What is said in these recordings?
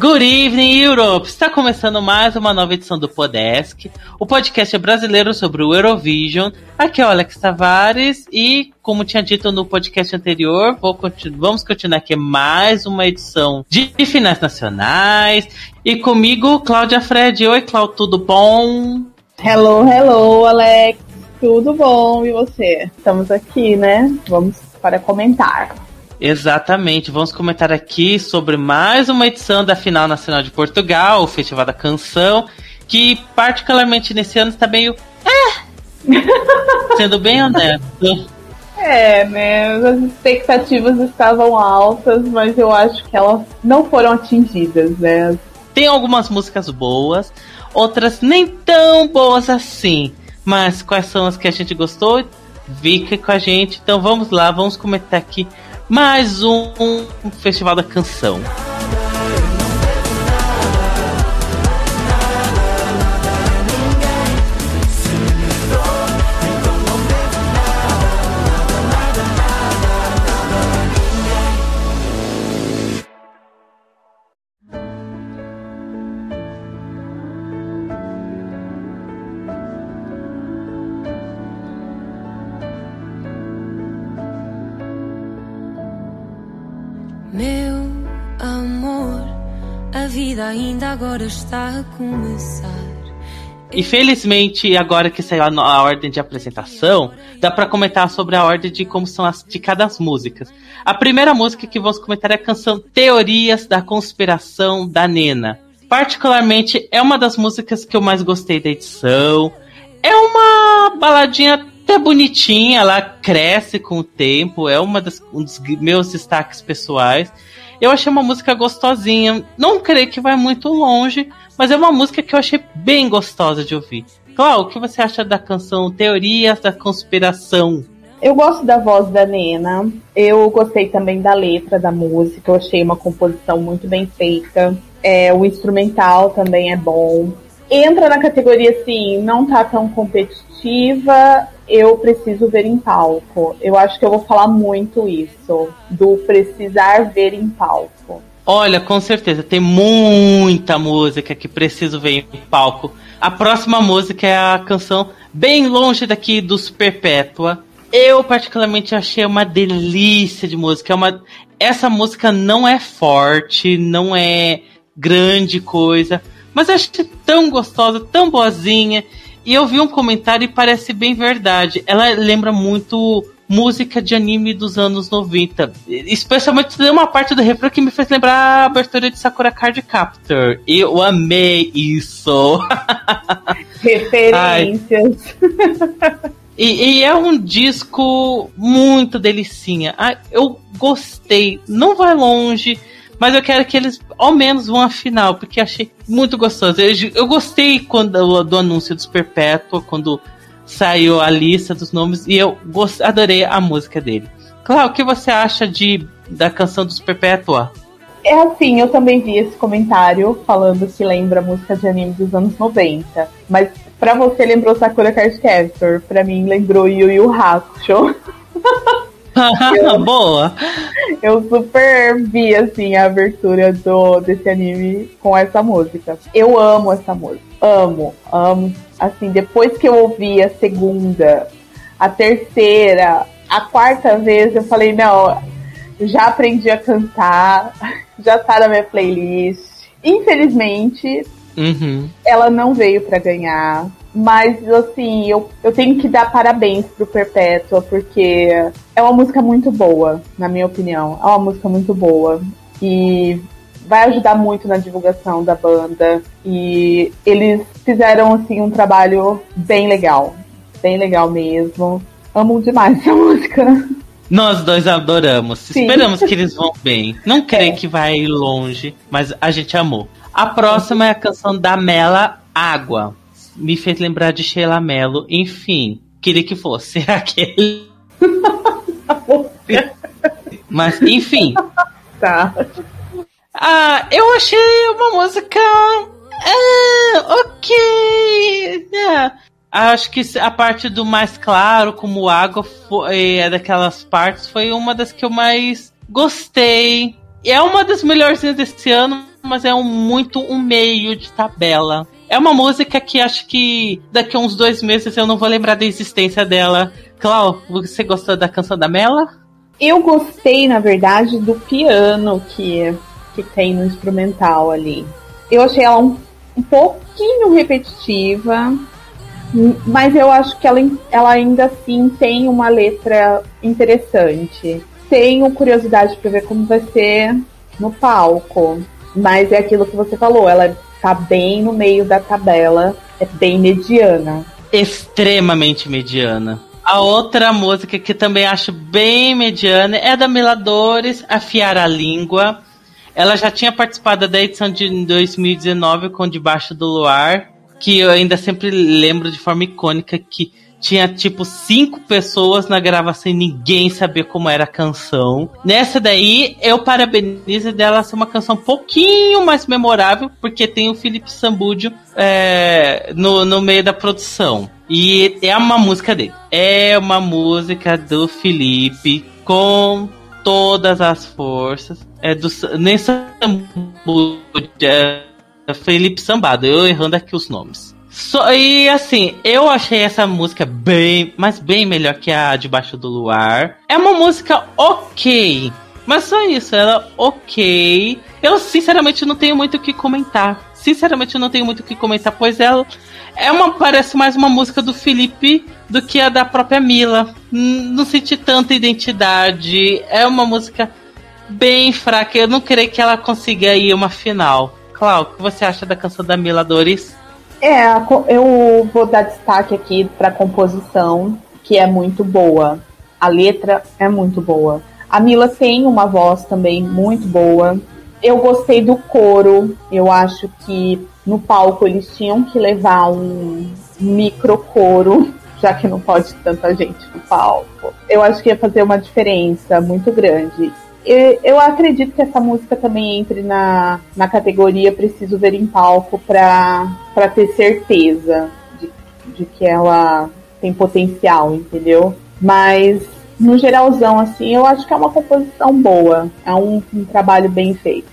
Good evening, Europe! Está começando mais uma nova edição do Podesk, o podcast brasileiro sobre o Eurovision. Aqui é o Alex Tavares e, como tinha dito no podcast anterior, continu vamos continuar aqui mais uma edição de finais nacionais. E comigo, Cláudia Fred. Oi, Cláudia, tudo bom? Hello, hello, Alex. Tudo bom? E você? Estamos aqui, né? Vamos para comentar. Exatamente, vamos comentar aqui sobre mais uma edição da Final Nacional de Portugal, o Festival da Canção, que particularmente nesse ano está meio. É! Sendo bem honesto. É, né? As expectativas estavam altas, mas eu acho que elas não foram atingidas, né? Tem algumas músicas boas, outras nem tão boas assim. Mas quais são as que a gente gostou? Fica com a gente. Então vamos lá, vamos comentar aqui mais um Festival da Canção. Agora está a começar. E felizmente, agora que saiu a, a ordem de apresentação, dá para comentar sobre a ordem de como são as de cada das músicas. A primeira música que vamos comentar é a canção Teorias da Conspiração da Nena. Particularmente, é uma das músicas que eu mais gostei da edição. É uma baladinha até bonitinha, ela cresce com o tempo, é uma das, um dos meus destaques pessoais. Eu achei uma música gostosinha. Não creio que vai muito longe, mas é uma música que eu achei bem gostosa de ouvir. Cláudio, o que você acha da canção Teorias da Conspiração? Eu gosto da voz da Nena. Eu gostei também da letra da música. Eu achei uma composição muito bem feita. É, o instrumental também é bom. Entra na categoria assim, não tá tão competitiva eu preciso ver em palco. Eu acho que eu vou falar muito isso, do precisar ver em palco. Olha, com certeza, tem muita música que preciso ver em palco. A próxima música é a canção Bem Longe Daqui dos Perpétua. Eu particularmente achei uma delícia de música. É uma... Essa música não é forte, não é grande coisa, mas eu achei tão gostosa, tão boazinha. E eu vi um comentário e parece bem verdade. Ela lembra muito música de anime dos anos 90. Especialmente tem uma parte do refrão que me fez lembrar a abertura de Sakura Card Captor. Eu amei isso. Referências. E, e, é um disco muito delicinha. Ah, eu gostei. Não vai longe. Mas eu quero que eles ao menos vão à final, porque achei muito gostoso. Eu, eu gostei quando, do anúncio dos Perpétua, quando saiu a lista dos nomes, e eu gost, adorei a música dele. Claro, o que você acha de, da canção dos Perpétua? É assim, eu também vi esse comentário falando que lembra música de anime dos anos 90. Mas pra você lembrou Sakura Card Captor, pra mim lembrou Yu Yu Hakusho. eu, Boa! Eu super vi, assim, a abertura do, desse anime com essa música. Eu amo essa música. Amo, amo. Assim, depois que eu ouvi a segunda, a terceira, a quarta vez, eu falei, não, já aprendi a cantar, já tá na minha playlist. Infelizmente, uhum. ela não veio para ganhar. Mas, assim, eu, eu tenho que dar parabéns pro Perpétua, porque é uma música muito boa, na minha opinião. É uma música muito boa. E vai ajudar muito na divulgação da banda. E eles fizeram, assim, um trabalho bem legal. Bem legal mesmo. Amo demais essa música. Nós dois adoramos. Sim. Esperamos que eles vão bem. Não creio é. que vai longe, mas a gente amou. A próxima é a canção da Mela Água me fez lembrar de Sheila Mello. Enfim, queria que fosse aquele. Mas, enfim. Tá. Ah, eu achei uma música. Ah, ok. É. Acho que a parte do mais claro, como água, foi, é daquelas partes, foi uma das que eu mais gostei. É uma das melhorzinhas desse ano, mas é um, muito um meio de tabela. É uma música que acho que daqui a uns dois meses eu não vou lembrar da existência dela. Clau, você gostou da canção da Mela? Eu gostei, na verdade, do piano que, que tem no instrumental ali. Eu achei ela um, um pouquinho repetitiva, mas eu acho que ela, ela ainda assim tem uma letra interessante. Tenho curiosidade para ver como vai ser no palco, mas é aquilo que você falou, ela tá bem no meio da tabela, é bem mediana. Extremamente mediana. A outra música que também acho bem mediana é da Miladores, Afiar a Língua. Ela já tinha participado da edição de 2019 com Debaixo do Luar, que eu ainda sempre lembro de forma icônica que tinha tipo cinco pessoas na gravação e ninguém sabia como era a canção. Nessa daí, eu parabenizo dela ser uma canção um pouquinho mais memorável, porque tem o Felipe Sambúdio é, no, no meio da produção. E é uma música dele. É uma música do Felipe com todas as forças. É do nem Sambúdio, é Felipe Sambado. Eu errando aqui os nomes. So, e assim, eu achei essa música bem, mas bem melhor que a Debaixo do Luar. É uma música ok, mas só isso, ela ok. Eu sinceramente não tenho muito o que comentar. Sinceramente não tenho muito o que comentar, pois ela é uma parece mais uma música do Felipe do que a da própria Mila. Não senti tanta identidade. É uma música bem fraca. Eu não creio que ela consiga ir uma final. Clau, o que você acha da canção da Mila Doris? É, eu vou dar destaque aqui para a composição, que é muito boa. A letra é muito boa. A Mila tem uma voz também muito boa. Eu gostei do coro. Eu acho que no palco eles tinham que levar um micro coro, já que não pode tanta gente no palco. Eu acho que ia fazer uma diferença muito grande. Eu acredito que essa música também entre na, na categoria Preciso Ver em Palco para ter certeza de, de que ela tem potencial, entendeu? Mas, no geralzão, assim, eu acho que é uma composição boa. É um, um trabalho bem feito.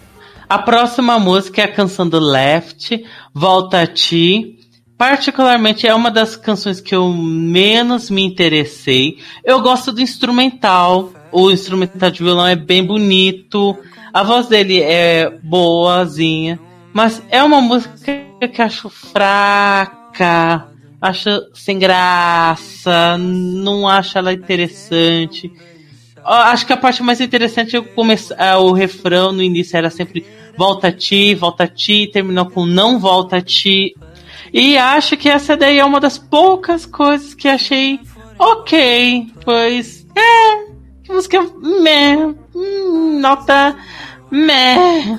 A próxima música é a canção do Left, Volta a Ti. Particularmente é uma das canções que eu menos me interessei. Eu gosto do instrumental, o instrumental de violão é bem bonito, a voz dele é boazinha, mas é uma música que acho fraca, acho sem graça, não acho ela interessante. Acho que a parte mais interessante é começar, o refrão no início era sempre volta a ti, volta a ti, terminou com não volta a ti. E acho que essa daí é uma das poucas coisas que achei ok, pois é, música meh, nota meh.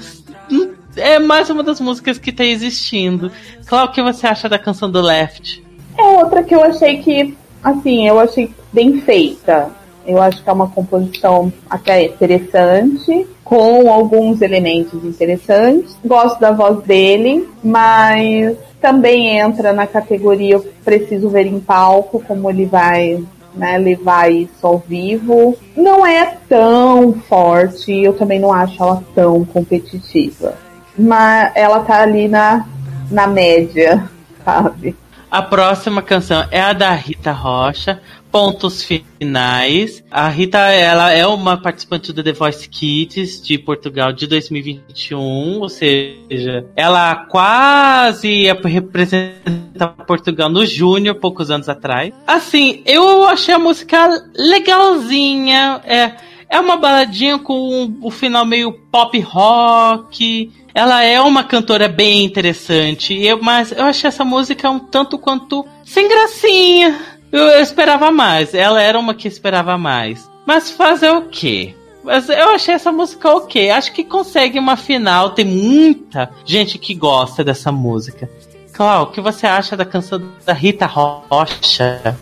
É mais uma das músicas que tá existindo. Claro, o que você acha da canção do Left? É outra que eu achei que, assim, eu achei bem feita. Eu acho que é uma composição até interessante, com alguns elementos interessantes. Gosto da voz dele, mas também entra na categoria preciso ver em palco como ele vai né, levar isso ao vivo. Não é tão forte, eu também não acho ela tão competitiva. Mas ela tá ali na, na média, sabe? A próxima canção é a da Rita Rocha, Pontos Finais. A Rita, ela é uma participante do The Voice Kids de Portugal de 2021, ou seja, ela quase ia representar Portugal no Júnior, poucos anos atrás. Assim, eu achei a música legalzinha, é, é uma baladinha com o final meio pop rock, ela é uma cantora bem interessante, mas eu achei essa música um tanto quanto sem gracinha. Eu, eu, esperava mais. Ela era uma que esperava mais. Mas fazer o quê? Mas eu achei essa música ok. Acho que consegue uma final. Tem muita gente que gosta dessa música. Clau, o que você acha da canção da Rita Rocha?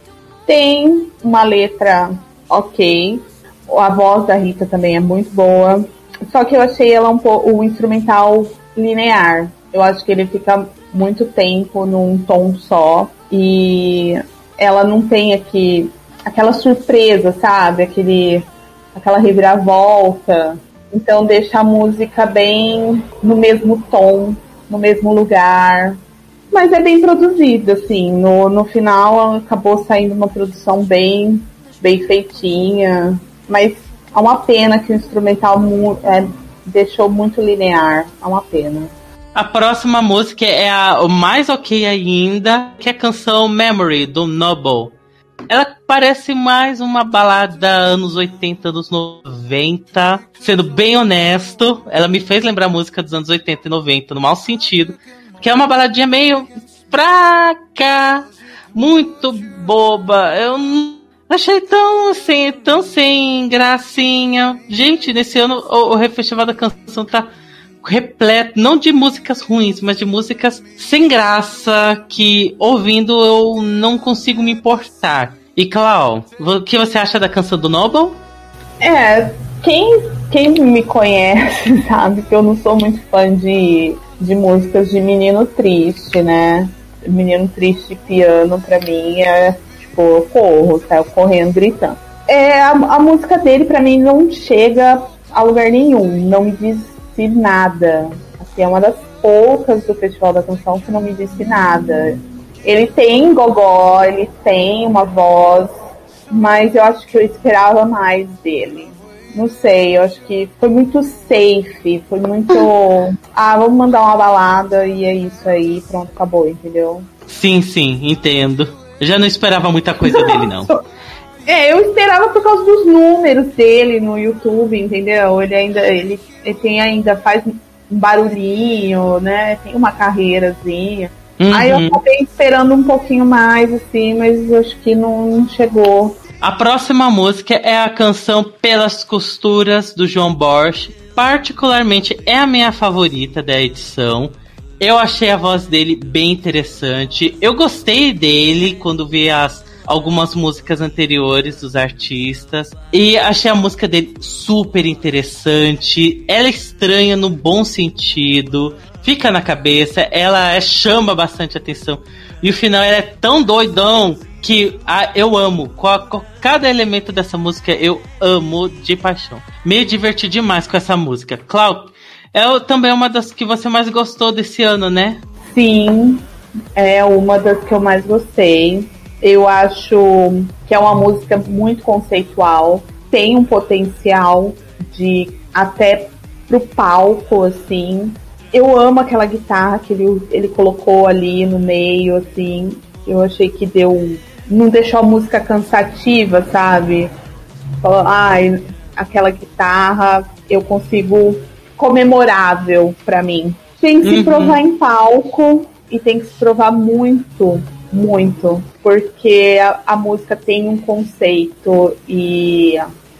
Tem uma letra ok. A voz da Rita também é muito boa. Só que eu achei ela um pouco o instrumental linear. Eu acho que ele fica muito tempo num tom só. E ela não tem aqui aquela surpresa, sabe? Aquele, aquela reviravolta. Então deixa a música bem no mesmo tom, no mesmo lugar. Mas é bem produzido, assim. No, no final acabou saindo uma produção bem, bem feitinha. Mas é uma pena que o instrumental é, deixou muito linear. É uma pena. A próxima música é a mais ok ainda, que é a canção Memory, do Noble. Ela parece mais uma balada anos 80, anos 90. Sendo bem honesto, ela me fez lembrar música dos anos 80 e 90, no mau sentido. Que é uma baladinha meio fraca, muito boba. Eu não achei tão assim, tão sem gracinha. Gente, nesse ano o, o da Canção tá repleto, não de músicas ruins, mas de músicas sem graça, que ouvindo eu não consigo me importar. E Clau, o que você acha da canção do Noble? É, quem, quem me conhece sabe que eu não sou muito fã de, de músicas de menino triste, né? Menino triste piano pra mim é tipo, eu corro, saio correndo, gritando. É, a, a música dele pra mim não chega a lugar nenhum, não me diz disse nada. Assim, é uma das poucas do Festival da Canção que não me disse nada. Ele tem gogó, ele tem uma voz, mas eu acho que eu esperava mais dele. Não sei, eu acho que foi muito safe, foi muito. ah, vamos mandar uma balada e é isso aí, pronto, acabou, entendeu? Sim, sim, entendo. Eu já não esperava muita coisa dele, não. É, eu esperava por causa dos números dele no YouTube, entendeu? Ele ainda, ele, ele tem ainda, faz um barulhinho, né? Tem uma carreirazinha. Uhum. Aí eu acabei esperando um pouquinho mais, assim, mas acho que não chegou. A próxima música é a canção Pelas Costuras, do João Borges. Particularmente é a minha favorita da edição. Eu achei a voz dele bem interessante. Eu gostei dele quando vi as algumas músicas anteriores dos artistas. E achei a música dele super interessante. Ela é estranha no bom sentido. Fica na cabeça, ela é, chama bastante atenção. E o final é tão doidão que ah, eu amo. Cada elemento dessa música eu amo de paixão. Me diverti demais com essa música. Cláudio, é também uma das que você mais gostou desse ano, né? Sim, é uma das que eu mais gostei. Eu acho que é uma música muito conceitual, tem um potencial de até pro palco, assim. Eu amo aquela guitarra que ele, ele colocou ali no meio, assim. Eu achei que deu. Não deixou a música cansativa, sabe? Falou, ai, aquela guitarra eu consigo comemorável para mim. Tem que uhum. se provar em palco e tem que se provar muito muito, porque a, a música tem um conceito e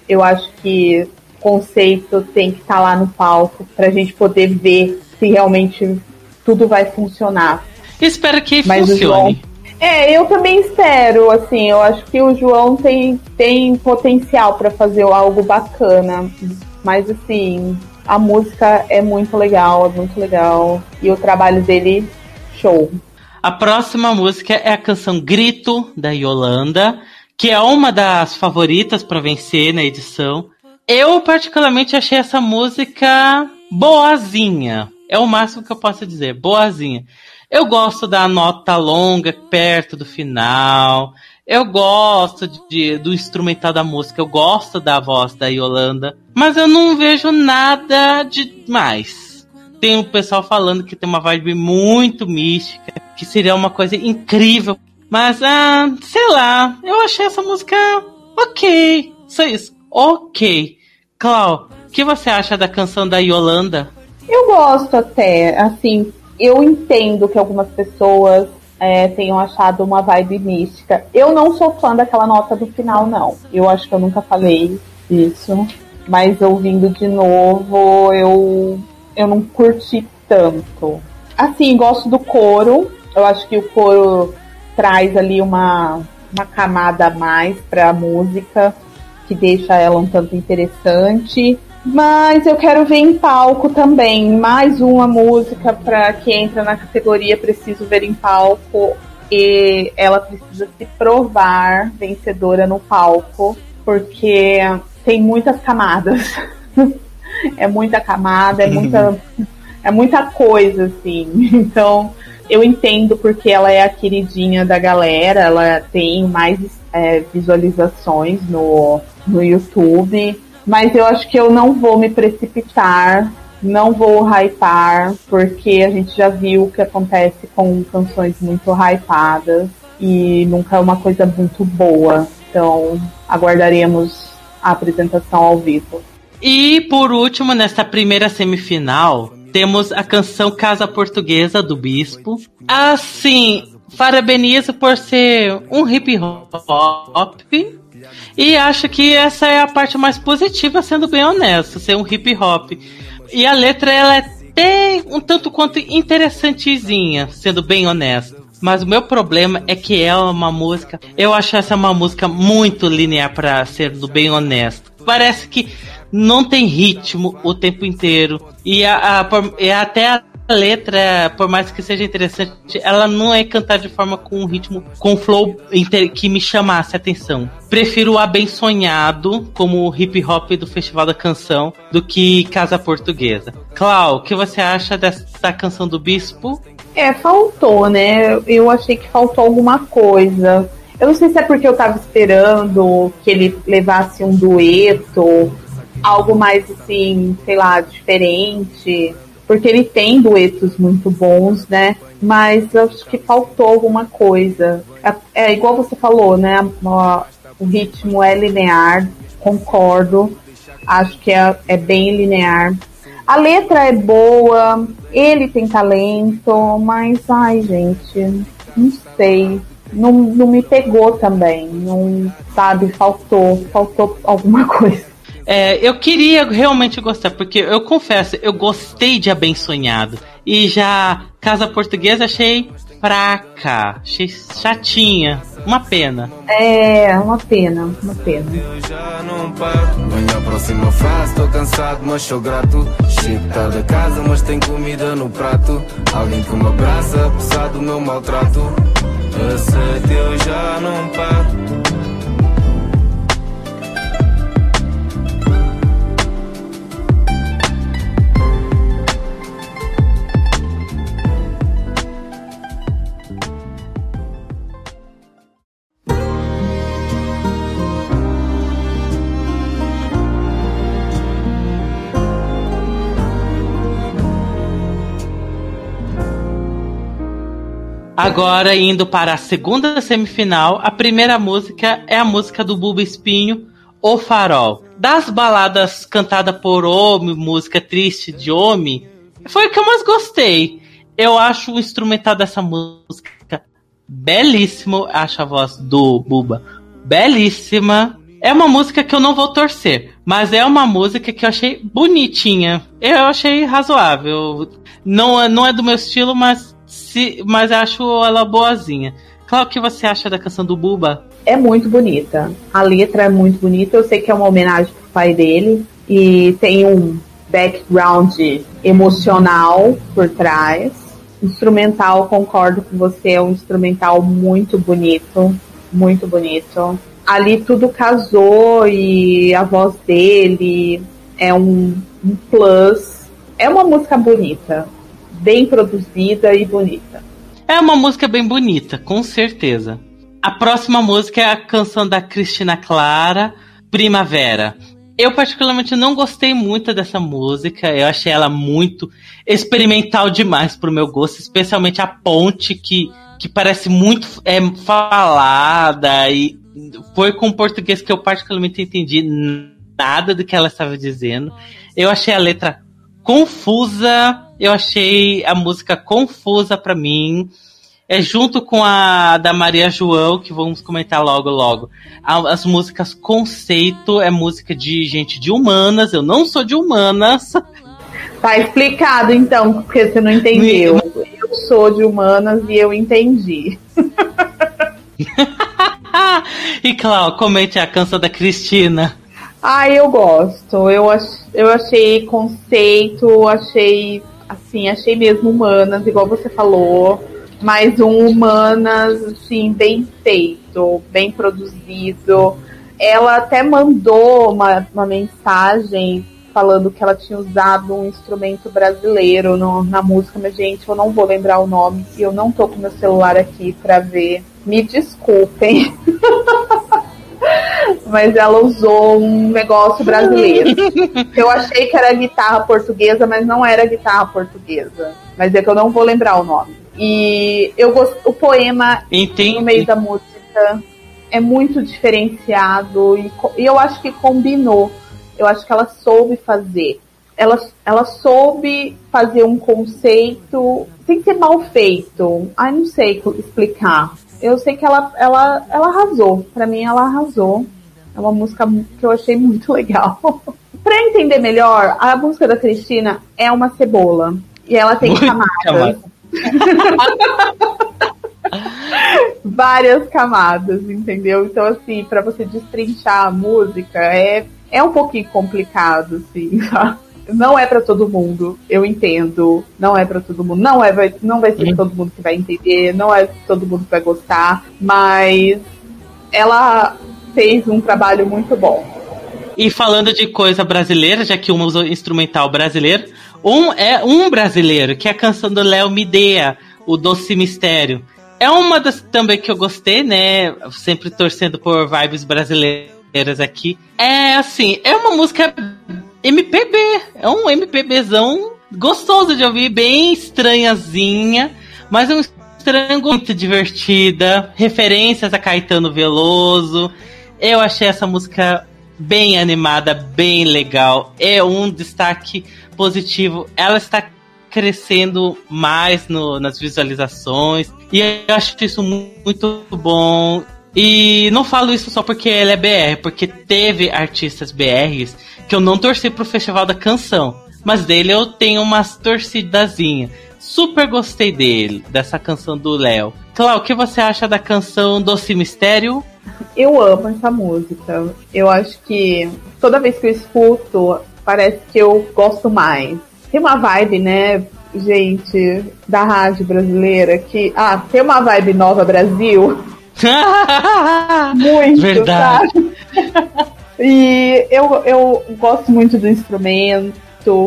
eu acho que conceito tem que estar tá lá no palco para a gente poder ver se realmente tudo vai funcionar. Espero que Mas funcione. É, eu também espero, assim, eu acho que o João tem, tem potencial para fazer algo bacana, mas assim, a música é muito legal, é muito legal, e o trabalho dele, show. A próxima música é a canção Grito, da Yolanda, que é uma das favoritas para vencer na edição. Eu, particularmente, achei essa música boazinha. É o máximo que eu posso dizer, boazinha. Eu gosto da nota longa perto do final. Eu gosto de, do instrumental da música, eu gosto da voz da Yolanda, mas eu não vejo nada demais tem o pessoal falando que tem uma vibe muito mística, que seria uma coisa incrível. Mas, ah, sei lá, eu achei essa música ok. Só isso, ok. Clau, o que você acha da canção da Yolanda? Eu gosto até, assim, eu entendo que algumas pessoas é, tenham achado uma vibe mística. Eu não sou fã daquela nota do final, não. Eu acho que eu nunca falei isso. Mas ouvindo de novo, eu eu não curti tanto. Assim, gosto do coro. Eu acho que o coro traz ali uma, uma camada a mais para a música, que deixa ela um tanto interessante. Mas eu quero ver em palco também. Mais uma música para que entra na categoria Preciso Ver em Palco. E ela precisa se provar vencedora no palco, porque tem muitas camadas. é muita camada, é muita, é muita coisa, assim. Então, eu entendo porque ela é a queridinha da galera, ela tem mais é, visualizações no, no YouTube, mas eu acho que eu não vou me precipitar, não vou hypar, porque a gente já viu o que acontece com canções muito hypadas e nunca é uma coisa muito boa. Então, aguardaremos a apresentação ao vivo. E por último, nesta primeira semifinal, temos a canção Casa Portuguesa do Bispo. Assim, parabenizo por ser um hip hop. E acho que essa é a parte mais positiva, sendo bem honesto, ser um hip hop. E a letra ela é até um tanto quanto interessantezinha, sendo bem honesto. Mas o meu problema é que é uma música. Eu acho essa uma música muito linear para ser do bem honesto. Parece que não tem ritmo o tempo inteiro. E, a, a, até a letra, por mais que seja interessante, ela não é cantada de forma com um ritmo, com flow que me chamasse a atenção. Prefiro o Abençonhado como hip hop do Festival da Canção do que Casa Portuguesa. Clau, o que você acha dessa canção do Bispo? É, faltou, né? Eu achei que faltou alguma coisa. Eu não sei se é porque eu tava esperando que ele levasse um dueto, algo mais assim, sei lá, diferente. Porque ele tem duetos muito bons, né? Mas acho que faltou alguma coisa. É, é igual você falou, né? O ritmo é linear, concordo. Acho que é, é bem linear. A letra é boa, ele tem talento, mas ai, gente, não sei. Não, não me pegou também. Não, sabe, faltou, faltou alguma coisa. É, eu queria realmente gostar, porque eu confesso, eu gostei de Abençonhado. E já Casa Portuguesa achei fraca, achei chatinha. Uma pena. É, uma pena, uma pena. Eu já não paro. Venho à próxima fase, tô cansado, mas sou grato. Chego tarde a casa, mas tem comida no prato. Alguém que me abraça, apesar do meu maltrato. Aceito, eu já não paro. Agora, indo para a segunda semifinal, a primeira música é a música do Buba Espinho, O Farol. Das baladas cantadas por Omi, música triste de Omi, foi o que eu mais gostei. Eu acho o instrumental dessa música belíssimo. Acho a voz do Buba belíssima. É uma música que eu não vou torcer, mas é uma música que eu achei bonitinha. Eu achei razoável. Não, é, não é do meu estilo, mas se, mas acho ela boazinha. Claro, o que você acha da canção do Buba? É muito bonita. A letra é muito bonita. Eu sei que é uma homenagem pro pai dele. E tem um background emocional por trás. Instrumental, concordo com você, é um instrumental muito bonito. Muito bonito. Ali tudo casou e a voz dele é um, um plus. É uma música bonita bem produzida e bonita. É uma música bem bonita, com certeza. A próxima música é a canção da Cristina Clara, Primavera. Eu particularmente não gostei muito dessa música, eu achei ela muito experimental demais pro meu gosto, especialmente a ponte que, que parece muito é, falada e foi com português que eu particularmente entendi nada do que ela estava dizendo. Eu achei a letra confusa, eu achei a música confusa para mim. É junto com a da Maria João, que vamos comentar logo logo. As músicas conceito é música de gente de humanas, eu não sou de humanas. Tá explicado então, porque você não entendeu. Eu sou de humanas e eu entendi. e Clau, comente a canção da Cristina. Ah, eu gosto. Eu, ach, eu achei conceito, achei assim, achei mesmo humanas, igual você falou, mas um humanas, assim, bem feito, bem produzido. Ela até mandou uma, uma mensagem falando que ela tinha usado um instrumento brasileiro no, na música, mas gente, eu não vou lembrar o nome e eu não tô com meu celular aqui para ver. Me desculpem. mas ela usou um negócio brasileiro. Eu achei que era guitarra portuguesa, mas não era guitarra portuguesa. Mas é que eu não vou lembrar o nome. E eu gosto, o poema Entendi. no meio da música é muito diferenciado e, e eu acho que combinou. Eu acho que ela soube fazer. Ela, ela soube fazer um conceito sem ser mal feito. Ai, não sei explicar. Eu sei que ela, ela, ela arrasou. Para mim, ela arrasou. É uma música que eu achei muito legal. para entender melhor, a música da Cristina é uma cebola. E ela tem Muito camadas. Várias camadas, entendeu? Então, assim, para você destrinchar a música é, é um pouquinho complicado, assim, tá? Não é para todo mundo, eu entendo. Não é para todo mundo. Não, é, vai, não vai ser todo mundo que vai entender, não é todo mundo que vai gostar, mas ela fez um trabalho muito bom. E falando de coisa brasileira, já que uma usou instrumental brasileiro, um é um brasileiro, que é a canção do Léo Midea, o Doce Mistério. É uma das também que eu gostei, né? Sempre torcendo por vibes brasileiras aqui. É assim, é uma música MPB, é um MPBzão gostoso de ouvir, bem estranhazinha, mas é um estranho muito divertida, referências a Caetano Veloso. Eu achei essa música bem animada, bem legal. É um destaque positivo. Ela está crescendo mais no, nas visualizações. E eu acho isso muito bom. E não falo isso só porque ela é BR, porque teve artistas BRs que eu não torci pro Festival da Canção. Mas dele eu tenho umas torcidazinhas. Super gostei dele, dessa canção do Léo. Cláudio, o que você acha da canção Doce Mistério? Eu amo essa música. Eu acho que toda vez que eu escuto, parece que eu gosto mais. Tem uma vibe, né, gente, da rádio brasileira que. Ah, tem uma vibe nova Brasil. Muito, Verdade. sabe? e eu, eu gosto muito do instrumento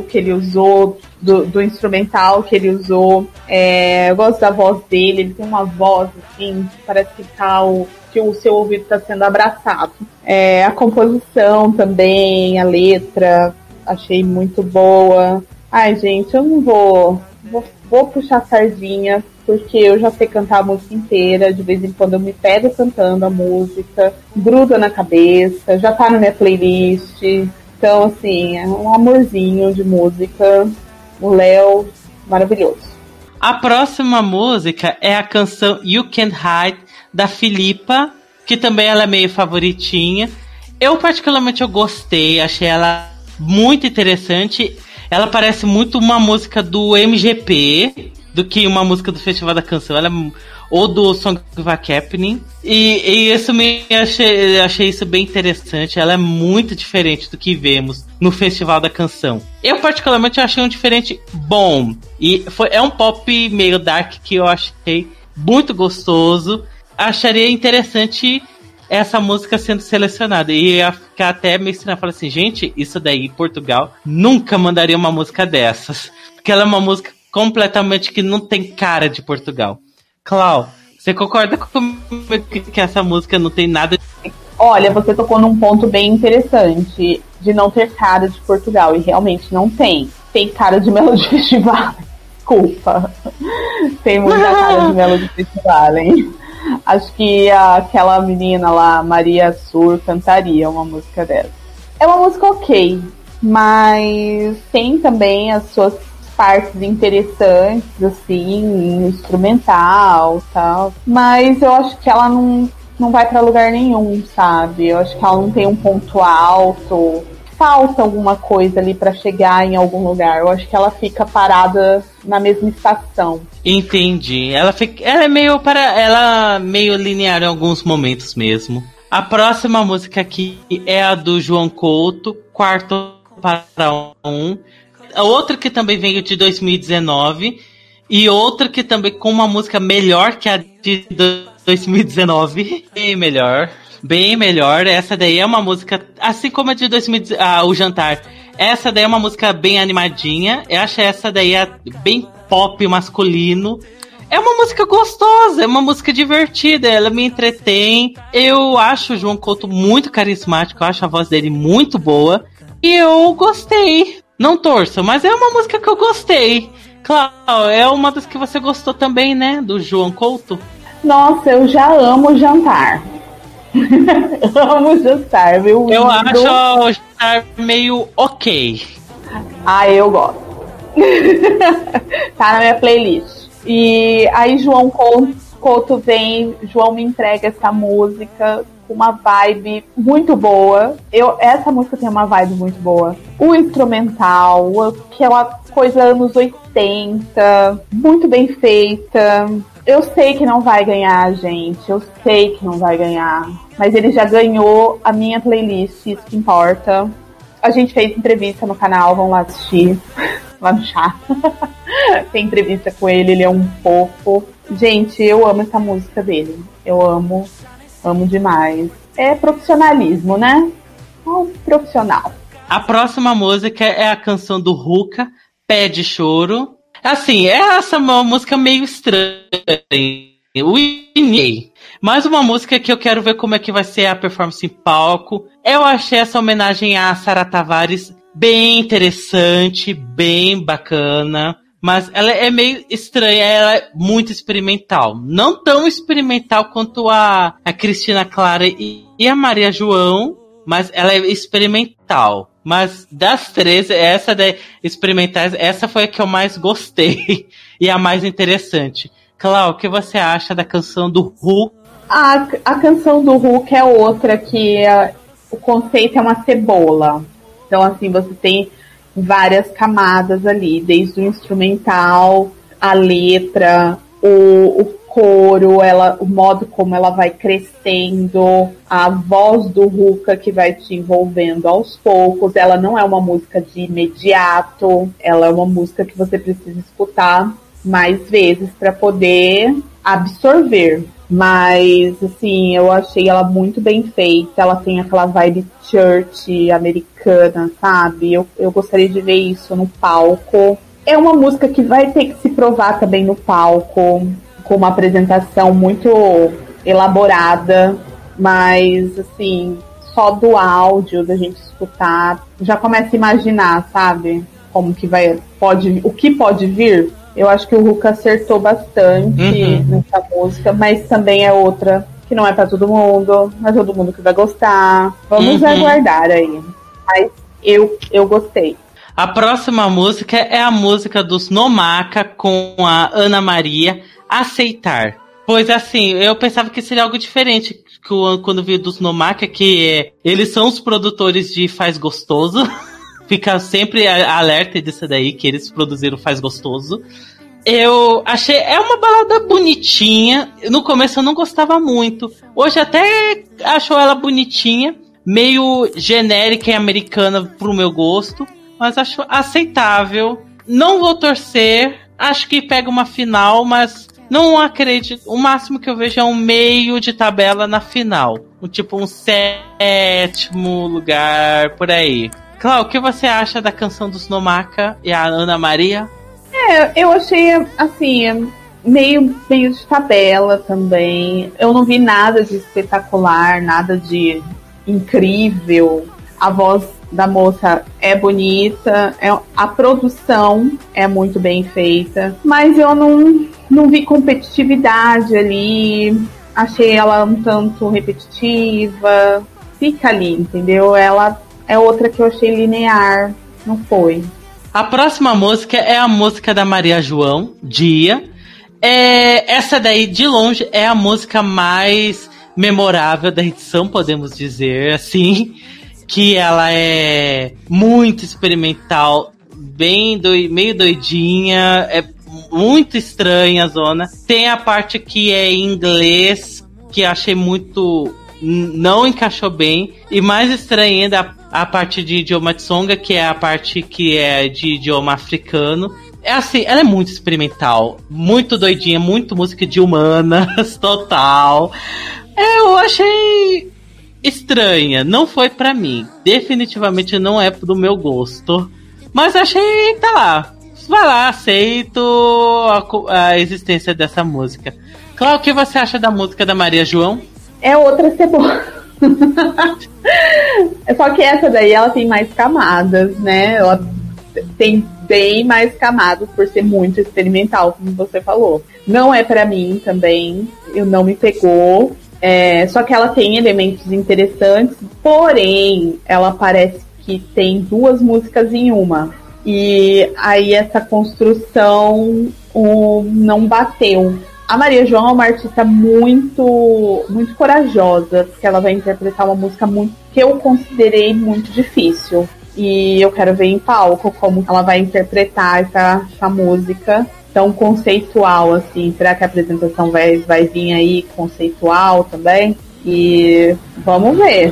que ele usou, do, do instrumental que ele usou. É, eu gosto da voz dele, ele tem uma voz assim, parece que tá o, que o seu ouvido está sendo abraçado. É, a composição também, a letra, achei muito boa. Ai, gente, eu não vou, vou, vou puxar sardinha, porque eu já sei cantar a música inteira. De vez em quando eu me pego cantando a música, gruda na cabeça, já tá na minha playlist. Então, assim, é um amorzinho de música. O Léo, maravilhoso. A próxima música é a canção You Can't Hide da Filipa, que também ela é meio favoritinha. Eu particularmente eu gostei, achei ela muito interessante. Ela parece muito uma música do MGP do que uma música do Festival da Canção. Ela é, ou do Song of Happening. E, e isso me achei, achei isso bem interessante. Ela é muito diferente do que vemos no Festival da Canção. Eu particularmente achei um diferente bom. E foi, é um pop meio dark que eu achei muito gostoso. Acharia interessante essa música sendo selecionada. E ia ficar até meio estranho. Falar assim, gente, isso daí Portugal nunca mandaria uma música dessas. Porque ela é uma música completamente que não tem cara de Portugal. Clau, você concorda comigo que essa música não tem nada de... Olha, você tocou num ponto bem interessante de não ter cara de Portugal. E realmente não tem. Tem cara de Melody Festival. Desculpa. Tem muita cara de Melody Festival, hein? Acho que aquela menina lá, Maria Sur, cantaria uma música dessa. É uma música ok, mas tem também as suas partes interessantes, assim, instrumental tal. Mas eu acho que ela não, não vai para lugar nenhum, sabe? Eu acho que ela não tem um ponto alto. Falta alguma coisa ali para chegar em algum lugar. Eu acho que ela fica parada na mesma estação. Entendi. Ela, fica, ela é meio para ela meio linear em alguns momentos mesmo. A próxima música aqui é a do João Couto, quarto para um. Outra que também veio de 2019 e outra que também com uma música melhor que a de 2019, bem melhor, bem melhor. Essa daí é uma música assim como a de 2019, ah, o Jantar Essa daí é uma música bem animadinha. Eu acho essa daí é bem pop masculino. É uma música gostosa, é uma música divertida, ela me entretém. Eu acho o João Couto muito carismático, eu acho a voz dele muito boa. E eu gostei. Não torço, mas é uma música que eu gostei. Claro, é uma das que você gostou também, né? Do João Couto. Nossa, eu já amo jantar. amo jantar, viu? Eu acho o jantar meio ok. Ah, eu gosto. tá na minha playlist. E aí João Couto vem, João me entrega essa música uma vibe muito boa. Eu, essa música tem uma vibe muito boa. O instrumental, aquela coisa anos 80, muito bem feita. Eu sei que não vai ganhar, gente. Eu sei que não vai ganhar. Mas ele já ganhou a minha playlist, isso que importa. A gente fez entrevista no canal, vão lá assistir. lá no chá. Tem entrevista com ele, ele é um fofo. Gente, eu amo essa música dele. Eu amo, amo demais. É profissionalismo, né? Um profissional. A próxima música é a canção do Ruka, Pé de Choro. Assim, é essa uma música meio estranha. Winnie. Mais uma música que eu quero ver como é que vai ser a performance em palco. Eu achei essa homenagem a Sara Tavares bem interessante, bem bacana. Mas ela é meio estranha, ela é muito experimental. Não tão experimental quanto a, a Cristina Clara e, e a Maria João, mas ela é experimental. Mas das três, essa de experimentais, essa foi a que eu mais gostei e a mais interessante. Clau, o que você acha da canção do Hulk? A, a canção do Hulk é outra que uh, o conceito é uma cebola. Então, assim, você tem várias camadas ali, desde o instrumental, a letra, o, o coro, ela, o modo como ela vai crescendo, a voz do Ruka que vai te envolvendo aos poucos. Ela não é uma música de imediato, ela é uma música que você precisa escutar mais vezes para poder absorver. Mas, assim, eu achei ela muito bem feita. Ela tem aquela vibe church americana, sabe? Eu, eu gostaria de ver isso no palco. É uma música que vai ter que se provar também no palco, com uma apresentação muito elaborada. Mas, assim, só do áudio, da gente escutar, já começa a imaginar, sabe? Como que vai. Pode, o que pode vir eu acho que o Hulk acertou bastante uhum. nessa música, mas também é outra que não é para todo mundo, não é todo mundo que vai gostar. Vamos uhum. aguardar aí. Mas eu, eu gostei. A próxima música é a música dos Nomaka com a Ana Maria, Aceitar. Pois assim, eu pensava que seria algo diferente quando vi dos Nomaka, que é, eles são os produtores de Faz Gostoso. Fica sempre alerta disso daí, que eles produziram Faz Gostoso. Eu achei. É uma balada bonitinha. No começo eu não gostava muito. Hoje até acho ela bonitinha. Meio genérica e americana pro meu gosto. Mas acho aceitável. Não vou torcer. Acho que pega uma final, mas não acredito. O máximo que eu vejo é um meio de tabela na final. Um, tipo um sétimo lugar por aí. Cláudio, o que você acha da canção dos Nomaka e a Ana Maria? É, eu achei, assim, meio, meio de tabela também. Eu não vi nada de espetacular, nada de incrível. A voz da moça é bonita, é, a produção é muito bem feita, mas eu não, não vi competitividade ali. Achei ela um tanto repetitiva. Fica ali, entendeu? Ela é outra que eu achei linear, não foi. A próxima música é a música da Maria João, Dia. É, essa daí, de longe, é a música mais memorável da edição, podemos dizer assim. Que ela é muito experimental, bem doi, meio doidinha, é muito estranha a zona. Tem a parte que é em inglês, que achei muito. não encaixou bem. E mais estranha ainda, a parte de idioma Tsonga, que é a parte que é de idioma africano. É assim, ela é muito experimental, muito doidinha, muito música de humanas, total. Eu achei estranha, não foi para mim. Definitivamente não é do meu gosto. Mas achei, tá lá. Vai lá, aceito a, a existência dessa música. Cláudio, o que você acha da música da Maria João? É outra cebola. Só que essa daí ela tem mais camadas, né? Ela tem bem mais camadas por ser muito experimental, como você falou. Não é para mim também, eu não me pegou. É, só que ela tem elementos interessantes, porém ela parece que tem duas músicas em uma. E aí essa construção um, não bateu. A Maria João é uma artista muito, muito corajosa, porque ela vai interpretar uma música muito que eu considerei muito difícil. E eu quero ver em palco como ela vai interpretar essa, essa música tão conceitual assim. Será que a apresentação vai, vai vir aí conceitual também? E vamos ver.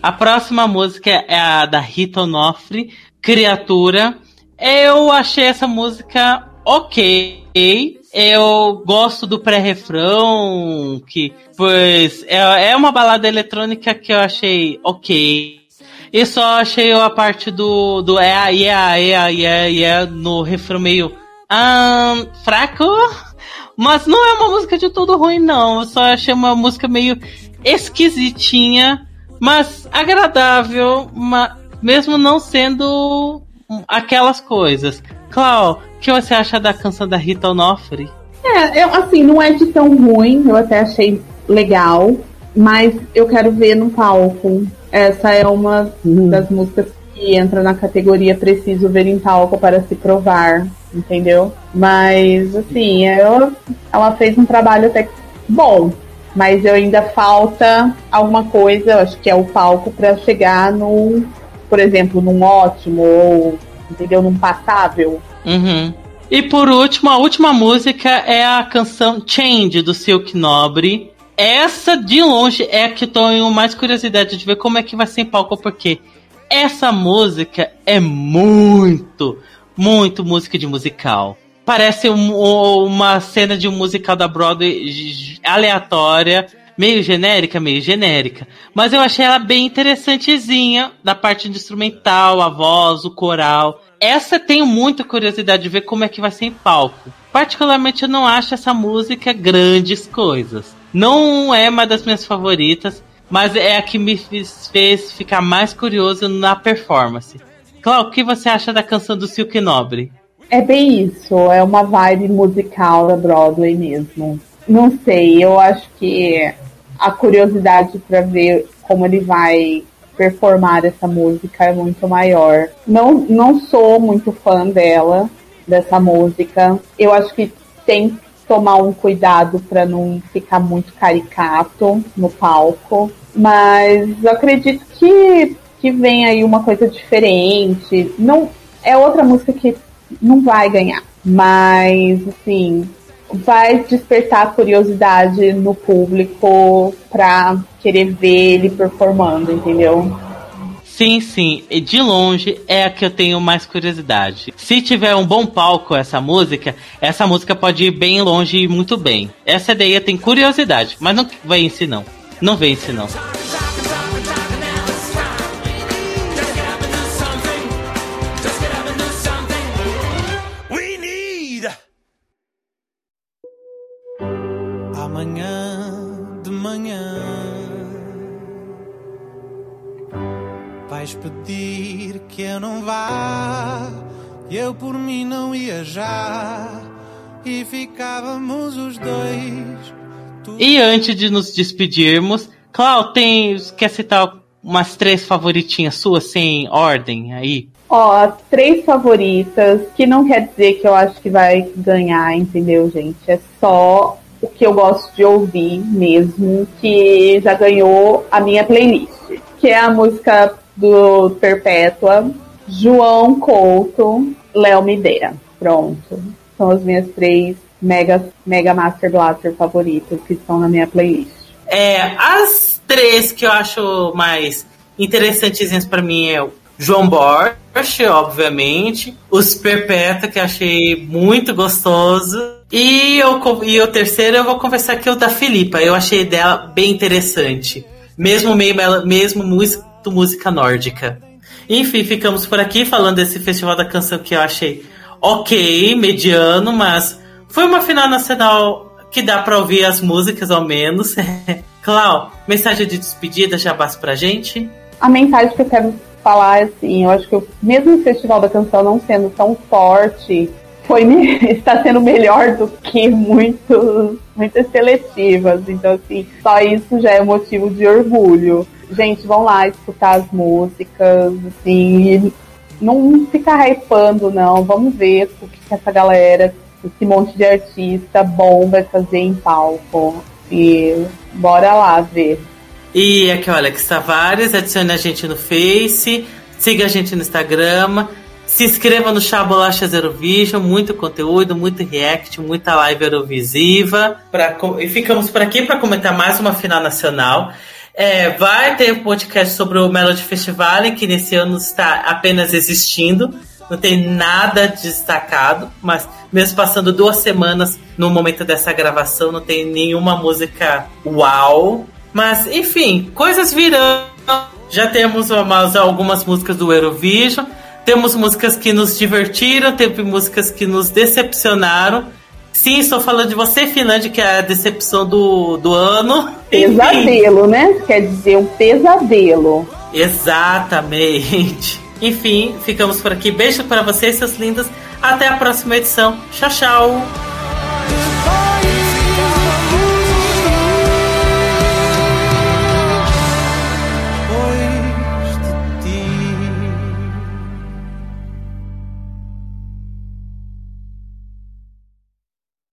A próxima música é a da Rita Onofre, Criatura. Eu achei essa música ok. Eu gosto do pré-refrão, que pois é, é uma balada eletrônica que eu achei ok. E só achei a parte do, do é, yeah, yeah, yeah, yeah, no refrão meio um, fraco. Mas não é uma música de todo ruim, não. Eu só achei uma música meio esquisitinha mas agradável, mesmo não sendo aquelas coisas. Clau, o que você acha da canção da Rita Onofre? É, eu, assim, não é de tão ruim, eu até achei legal, mas eu quero ver no palco. Essa é uma hum. das músicas que entra na categoria Preciso Ver em Palco para se provar, entendeu? Mas, assim, ela, ela fez um trabalho até bom, mas eu ainda falta alguma coisa, eu acho que é o palco para chegar no, por exemplo, num ótimo ou entendeu, num passável. Uhum. E por último, a última música é a canção Change do Silk Nobre. Essa de longe é a que tenho mais curiosidade de ver como é que vai ser em palco, porque essa música é muito, muito música de musical parece um, uma cena de um musical da Broadway aleatória, meio genérica, meio genérica. Mas eu achei ela bem interessantezinha, da parte instrumental, a voz, o coral. Essa tenho muita curiosidade de ver como é que vai ser em palco. Particularmente eu não acho essa música grandes coisas. Não é uma das minhas favoritas, mas é a que me fez ficar mais curioso na performance. Cláudio, o que você acha da canção do Silk Nobre? É bem isso, é uma vibe musical da Broadway mesmo. Não sei, eu acho que a curiosidade para ver como ele vai performar essa música é muito maior. Não, não sou muito fã dela, dessa música. Eu acho que tem que tomar um cuidado para não ficar muito caricato no palco. Mas eu acredito que, que vem aí uma coisa diferente. Não é outra música que não vai ganhar. Mas, assim, vai despertar curiosidade no público pra querer ver ele performando, entendeu? Sim, sim. E de longe é a que eu tenho mais curiosidade. Se tiver um bom palco essa música, essa música pode ir bem longe e muito bem. Essa eu tenho curiosidade, mas não vence não. Não vence não. Eu por mim não ia já, e ficávamos os dois. E antes de nos despedirmos, Clau, tem, quer citar umas três favoritinhas suas sem ordem aí? Ó, três favoritas, que não quer dizer que eu acho que vai ganhar, entendeu, gente? É só o que eu gosto de ouvir mesmo, que já ganhou a minha playlist. Que é a música do Perpétua, João Couto, Léo Mideira. Pronto. São as minhas três mega, mega Master Blaster favoritas que estão na minha playlist. É, as três que eu acho mais interessantezinhas para mim é o João Borges, obviamente, os Perpétua, que achei muito gostoso, e, eu, e o terceiro eu vou conversar aqui o da Filipa, eu achei dela bem interessante. mesmo meio mesmo música, música nórdica. Enfim, ficamos por aqui falando desse festival da canção que eu achei ok, mediano, mas foi uma final nacional que dá para ouvir as músicas ao menos. Clau, mensagem de despedida já basta pra gente? A mensagem que eu quero falar, assim, eu acho que mesmo o Festival da Canção não sendo tão forte, foi, está sendo melhor do que muitos, muitas seletivas. Então, assim, só isso já é motivo de orgulho. Gente, vão lá escutar as músicas, assim, não ficar hypando, não. Vamos ver o que essa galera, esse monte de artista bom vai fazer em palco. E bora lá ver. E aqui, olha, que Tavares, adicione a gente no Face, siga a gente no Instagram, se inscreva no Chá Bolacha Zero Vision, muito conteúdo, muito react, muita live Eurovisiva. Pra, e ficamos por aqui para comentar mais uma final nacional. É, vai ter um podcast sobre o Melody Festival, que nesse ano está apenas existindo. Não tem nada destacado, mas mesmo passando duas semanas no momento dessa gravação, não tem nenhuma música uau. Mas, enfim, coisas virão. Já temos umas, algumas músicas do Eurovision. Temos músicas que nos divertiram, teve músicas que nos decepcionaram. Sim, estou falando de você, Finlândia, que é a decepção do, do ano. Pesadelo, Enfim. né? Quer dizer, um pesadelo. Exatamente. Enfim, ficamos por aqui. Beijo para vocês, seus lindos. Até a próxima edição. Tchau, tchau.